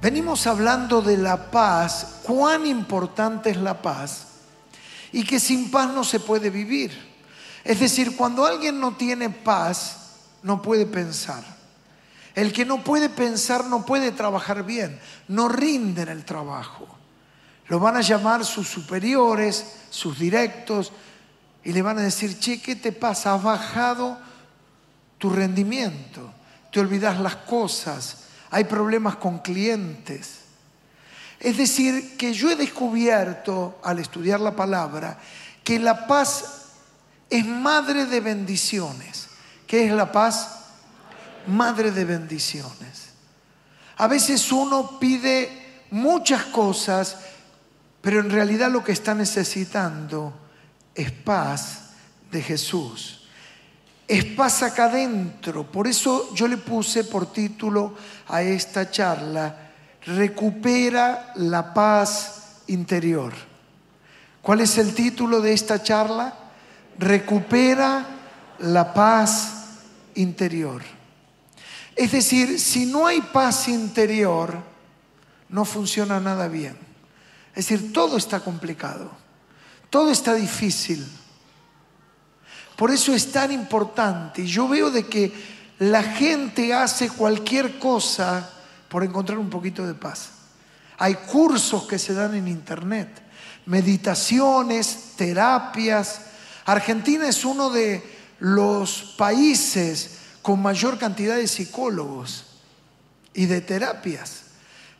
Venimos hablando de la paz, cuán importante es la paz y que sin paz no se puede vivir. Es decir, cuando alguien no tiene paz, no puede pensar. El que no puede pensar no puede trabajar bien, no rinde en el trabajo. Lo van a llamar sus superiores, sus directos, y le van a decir, che, ¿qué te pasa? Has bajado tu rendimiento, te olvidas las cosas, hay problemas con clientes. Es decir, que yo he descubierto al estudiar la palabra que la paz es madre de bendiciones. ¿Qué es la paz? Madre de bendiciones. A veces uno pide muchas cosas, pero en realidad lo que está necesitando es paz de Jesús es paz acá adentro. Por eso yo le puse por título a esta charla, recupera la paz interior. ¿Cuál es el título de esta charla? Recupera la paz interior. Es decir, si no hay paz interior, no funciona nada bien. Es decir, todo está complicado, todo está difícil. Por eso es tan importante. Yo veo de que la gente hace cualquier cosa por encontrar un poquito de paz. Hay cursos que se dan en internet, meditaciones, terapias. Argentina es uno de los países con mayor cantidad de psicólogos y de terapias.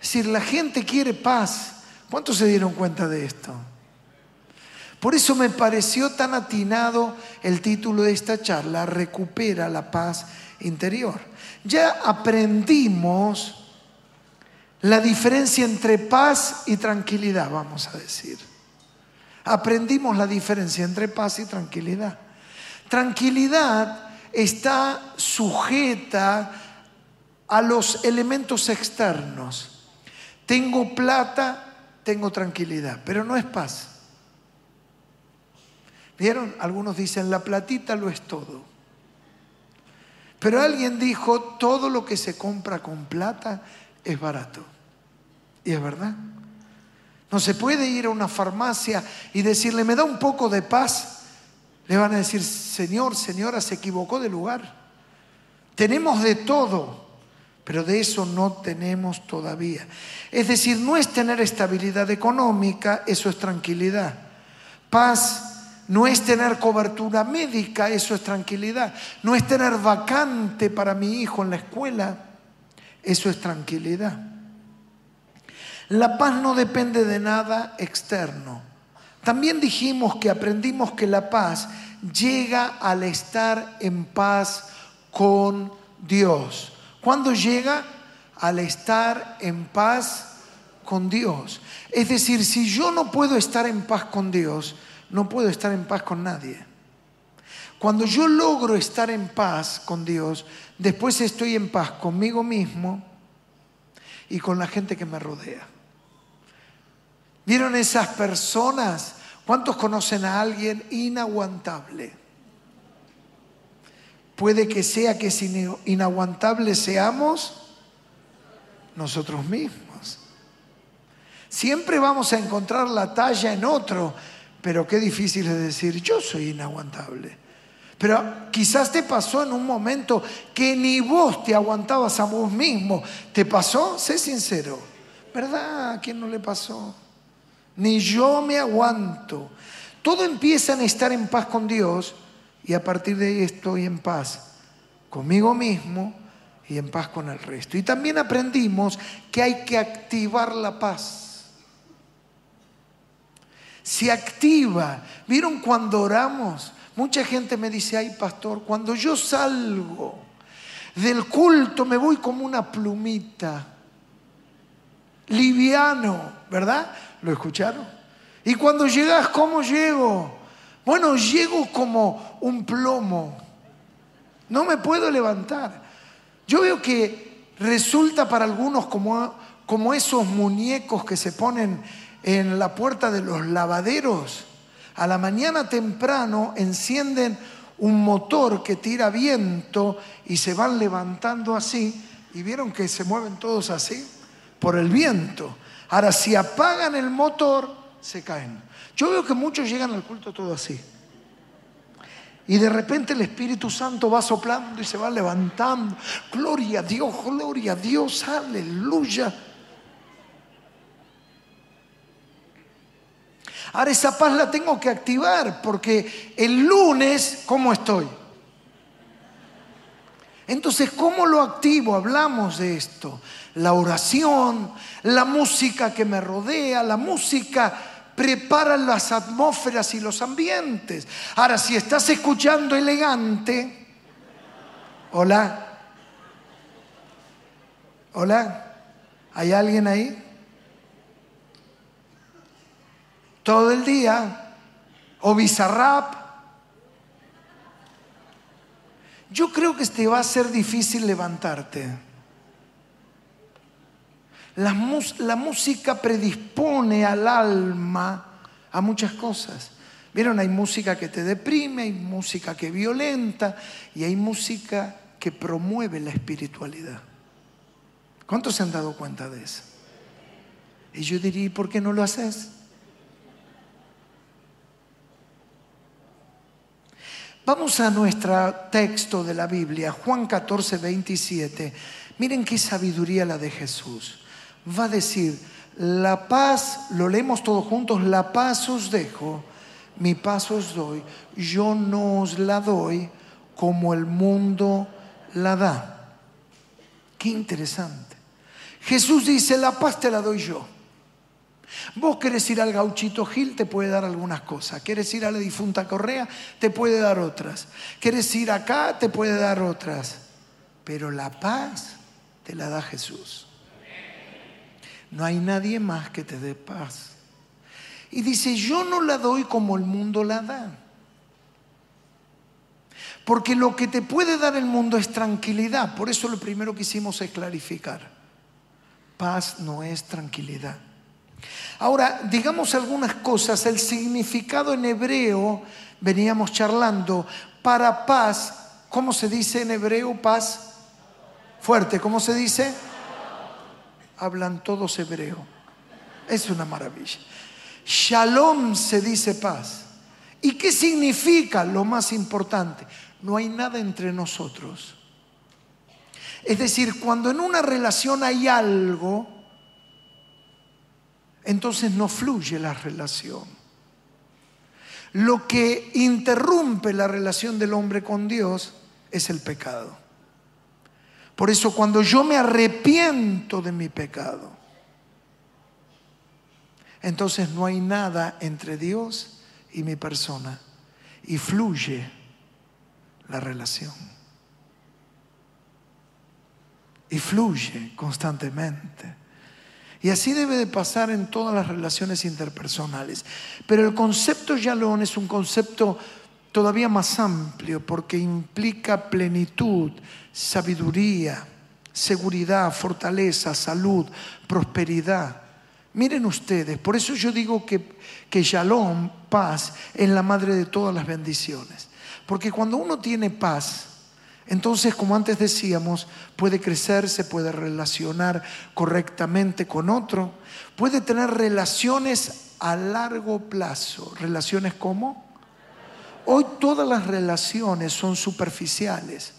Es decir, la gente quiere paz. ¿Cuántos se dieron cuenta de esto? Por eso me pareció tan atinado el título de esta charla, Recupera la paz interior. Ya aprendimos la diferencia entre paz y tranquilidad, vamos a decir. Aprendimos la diferencia entre paz y tranquilidad. Tranquilidad está sujeta a los elementos externos. Tengo plata, tengo tranquilidad, pero no es paz. ¿Vieron? Algunos dicen, la platita lo es todo. Pero alguien dijo, todo lo que se compra con plata es barato. Y es verdad. No se puede ir a una farmacia y decirle, me da un poco de paz. Le van a decir, Señor, señora, se equivocó de lugar. Tenemos de todo, pero de eso no tenemos todavía. Es decir, no es tener estabilidad económica, eso es tranquilidad. Paz no es tener cobertura médica, eso es tranquilidad. No es tener vacante para mi hijo en la escuela, eso es tranquilidad. La paz no depende de nada externo. También dijimos que aprendimos que la paz llega al estar en paz con Dios. ¿Cuándo llega? Al estar en paz con Dios. Es decir, si yo no puedo estar en paz con Dios, no puedo estar en paz con nadie. Cuando yo logro estar en paz con Dios, después estoy en paz conmigo mismo y con la gente que me rodea. ¿Vieron esas personas? ¿Cuántos conocen a alguien inaguantable? Puede que sea que si inaguantable seamos nosotros mismos. Siempre vamos a encontrar la talla en otro, pero qué difícil es decir, yo soy inaguantable. Pero quizás te pasó en un momento que ni vos te aguantabas a vos mismo. ¿Te pasó? Sé sincero. ¿Verdad? ¿A quién no le pasó? Ni yo me aguanto. Todo empieza en estar en paz con Dios y a partir de ahí estoy en paz conmigo mismo y en paz con el resto. Y también aprendimos que hay que activar la paz se activa. ¿Vieron cuando oramos? Mucha gente me dice, ay pastor, cuando yo salgo del culto me voy como una plumita, liviano, ¿verdad? ¿Lo escucharon? Y cuando llegas, ¿cómo llego? Bueno, llego como un plomo. No me puedo levantar. Yo veo que resulta para algunos como, como esos muñecos que se ponen en la puerta de los lavaderos, a la mañana temprano encienden un motor que tira viento y se van levantando así. ¿Y vieron que se mueven todos así? por el viento. Ahora, si apagan el motor, se caen. Yo veo que muchos llegan al culto todo así. Y de repente el Espíritu Santo va soplando y se va levantando. Gloria a Dios, gloria a Dios, aleluya. Ahora esa paz la tengo que activar porque el lunes, ¿cómo estoy? Entonces, ¿cómo lo activo? Hablamos de esto. La oración, la música que me rodea, la música prepara las atmósferas y los ambientes. Ahora, si estás escuchando elegante, hola, hola, ¿hay alguien ahí? Todo el día, o bizarrap. Yo creo que te va a ser difícil levantarte. La, música predispone al alma a muchas cosas. Vieron, hay música que te deprime, hay música que violenta y hay música que promueve la espiritualidad. ¿Cuántos se han dado cuenta de eso? Y yo diría, ¿por qué no lo haces? Vamos a nuestro texto de la Biblia, Juan 14, 27. Miren qué sabiduría la de Jesús va a decir, la paz, lo leemos todos juntos, la paz os dejo, mi paz os doy, yo no os la doy como el mundo la da. Qué interesante. Jesús dice, la paz te la doy yo. Vos querés ir al gauchito Gil, te puede dar algunas cosas. Quieres ir a la difunta Correa, te puede dar otras. Quieres ir acá, te puede dar otras. Pero la paz te la da Jesús. No hay nadie más que te dé paz. Y dice, yo no la doy como el mundo la da. Porque lo que te puede dar el mundo es tranquilidad. Por eso lo primero que hicimos es clarificar. Paz no es tranquilidad. Ahora, digamos algunas cosas. El significado en hebreo, veníamos charlando, para paz, ¿cómo se dice en hebreo paz? Fuerte, ¿cómo se dice? hablan todos hebreo. Es una maravilla. Shalom se dice paz. ¿Y qué significa lo más importante? No hay nada entre nosotros. Es decir, cuando en una relación hay algo, entonces no fluye la relación. Lo que interrumpe la relación del hombre con Dios es el pecado. Por eso cuando yo me arrepiento de mi pecado, entonces no hay nada entre Dios y mi persona y fluye la relación. Y fluye constantemente. Y así debe de pasar en todas las relaciones interpersonales. Pero el concepto Yalón es un concepto todavía más amplio porque implica plenitud, sabiduría, seguridad, fortaleza, salud, prosperidad. Miren ustedes, por eso yo digo que, que Shalom, paz, es la madre de todas las bendiciones. Porque cuando uno tiene paz, entonces, como antes decíamos, puede crecer, se puede relacionar correctamente con otro, puede tener relaciones a largo plazo. ¿Relaciones como? Hoy todas las relaciones son superficiales.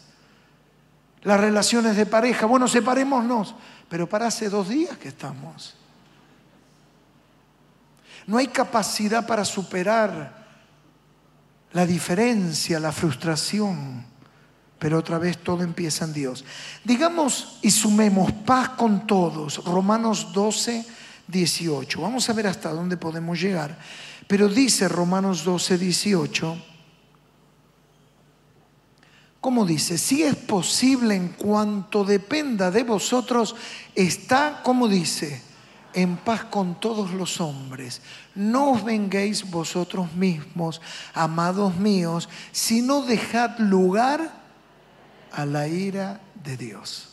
Las relaciones de pareja, bueno, separémonos, pero para hace dos días que estamos. No hay capacidad para superar la diferencia, la frustración, pero otra vez todo empieza en Dios. Digamos y sumemos paz con todos, Romanos 12, 18. Vamos a ver hasta dónde podemos llegar. Pero dice Romanos 12, 18 ¿Cómo dice? Si es posible en cuanto dependa de vosotros, está, como dice, en paz con todos los hombres. No os venguéis vosotros mismos, amados míos, sino dejad lugar a la ira de Dios.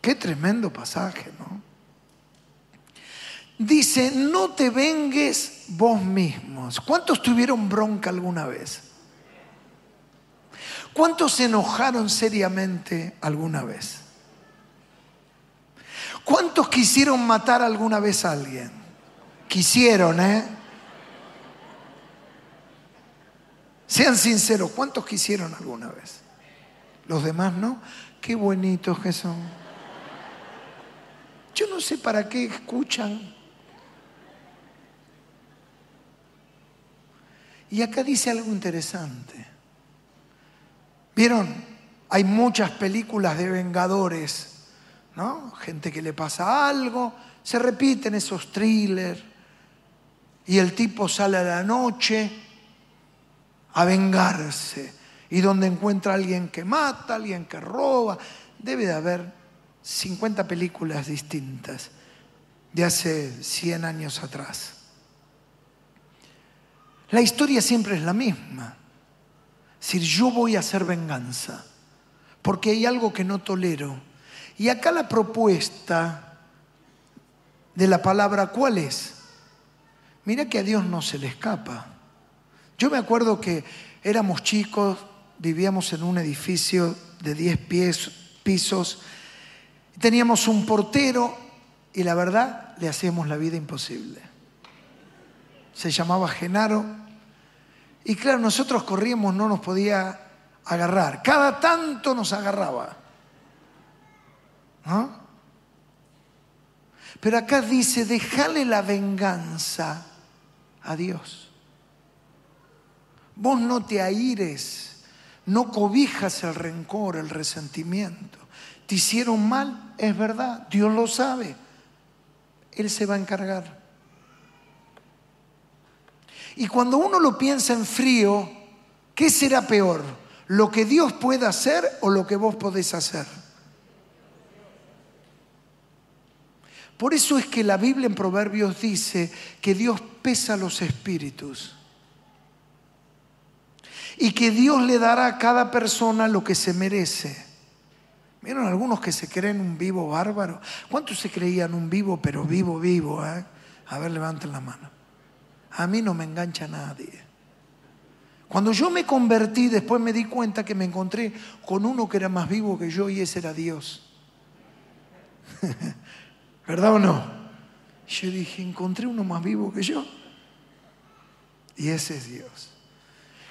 Qué tremendo pasaje, ¿no? Dice, no te vengues vos mismos. ¿Cuántos tuvieron bronca alguna vez? ¿Cuántos se enojaron seriamente alguna vez? ¿Cuántos quisieron matar alguna vez a alguien? Quisieron, ¿eh? Sean sinceros, ¿cuántos quisieron alguna vez? Los demás no. Qué bonitos que son. Yo no sé para qué escuchan. Y acá dice algo interesante. ¿Vieron? Hay muchas películas de vengadores, ¿no? Gente que le pasa algo, se repiten esos thrillers y el tipo sale a la noche a vengarse y donde encuentra a alguien que mata, alguien que roba, debe de haber 50 películas distintas de hace 100 años atrás. La historia siempre es la misma. Es decir, yo voy a hacer venganza, porque hay algo que no tolero. Y acá la propuesta de la palabra, ¿cuál es? Mira que a Dios no se le escapa. Yo me acuerdo que éramos chicos, vivíamos en un edificio de 10 pisos, teníamos un portero y la verdad le hacíamos la vida imposible. Se llamaba Genaro y claro, nosotros corríamos, no nos podía agarrar. Cada tanto nos agarraba. ¿No? Pero acá dice, déjale la venganza a Dios. Vos no te aires, no cobijas el rencor, el resentimiento. Te hicieron mal, es verdad, Dios lo sabe. Él se va a encargar. Y cuando uno lo piensa en frío, ¿qué será peor? ¿Lo que Dios puede hacer o lo que vos podés hacer? Por eso es que la Biblia en Proverbios dice que Dios pesa los espíritus y que Dios le dará a cada persona lo que se merece. ¿Vieron algunos que se creen un vivo bárbaro? ¿Cuántos se creían un vivo, pero vivo, vivo? Eh? A ver, levanten la mano a mí no me engancha nadie. Cuando yo me convertí, después me di cuenta que me encontré con uno que era más vivo que yo y ese era Dios. ¿Verdad o no? Yo dije, encontré uno más vivo que yo. Y ese es Dios.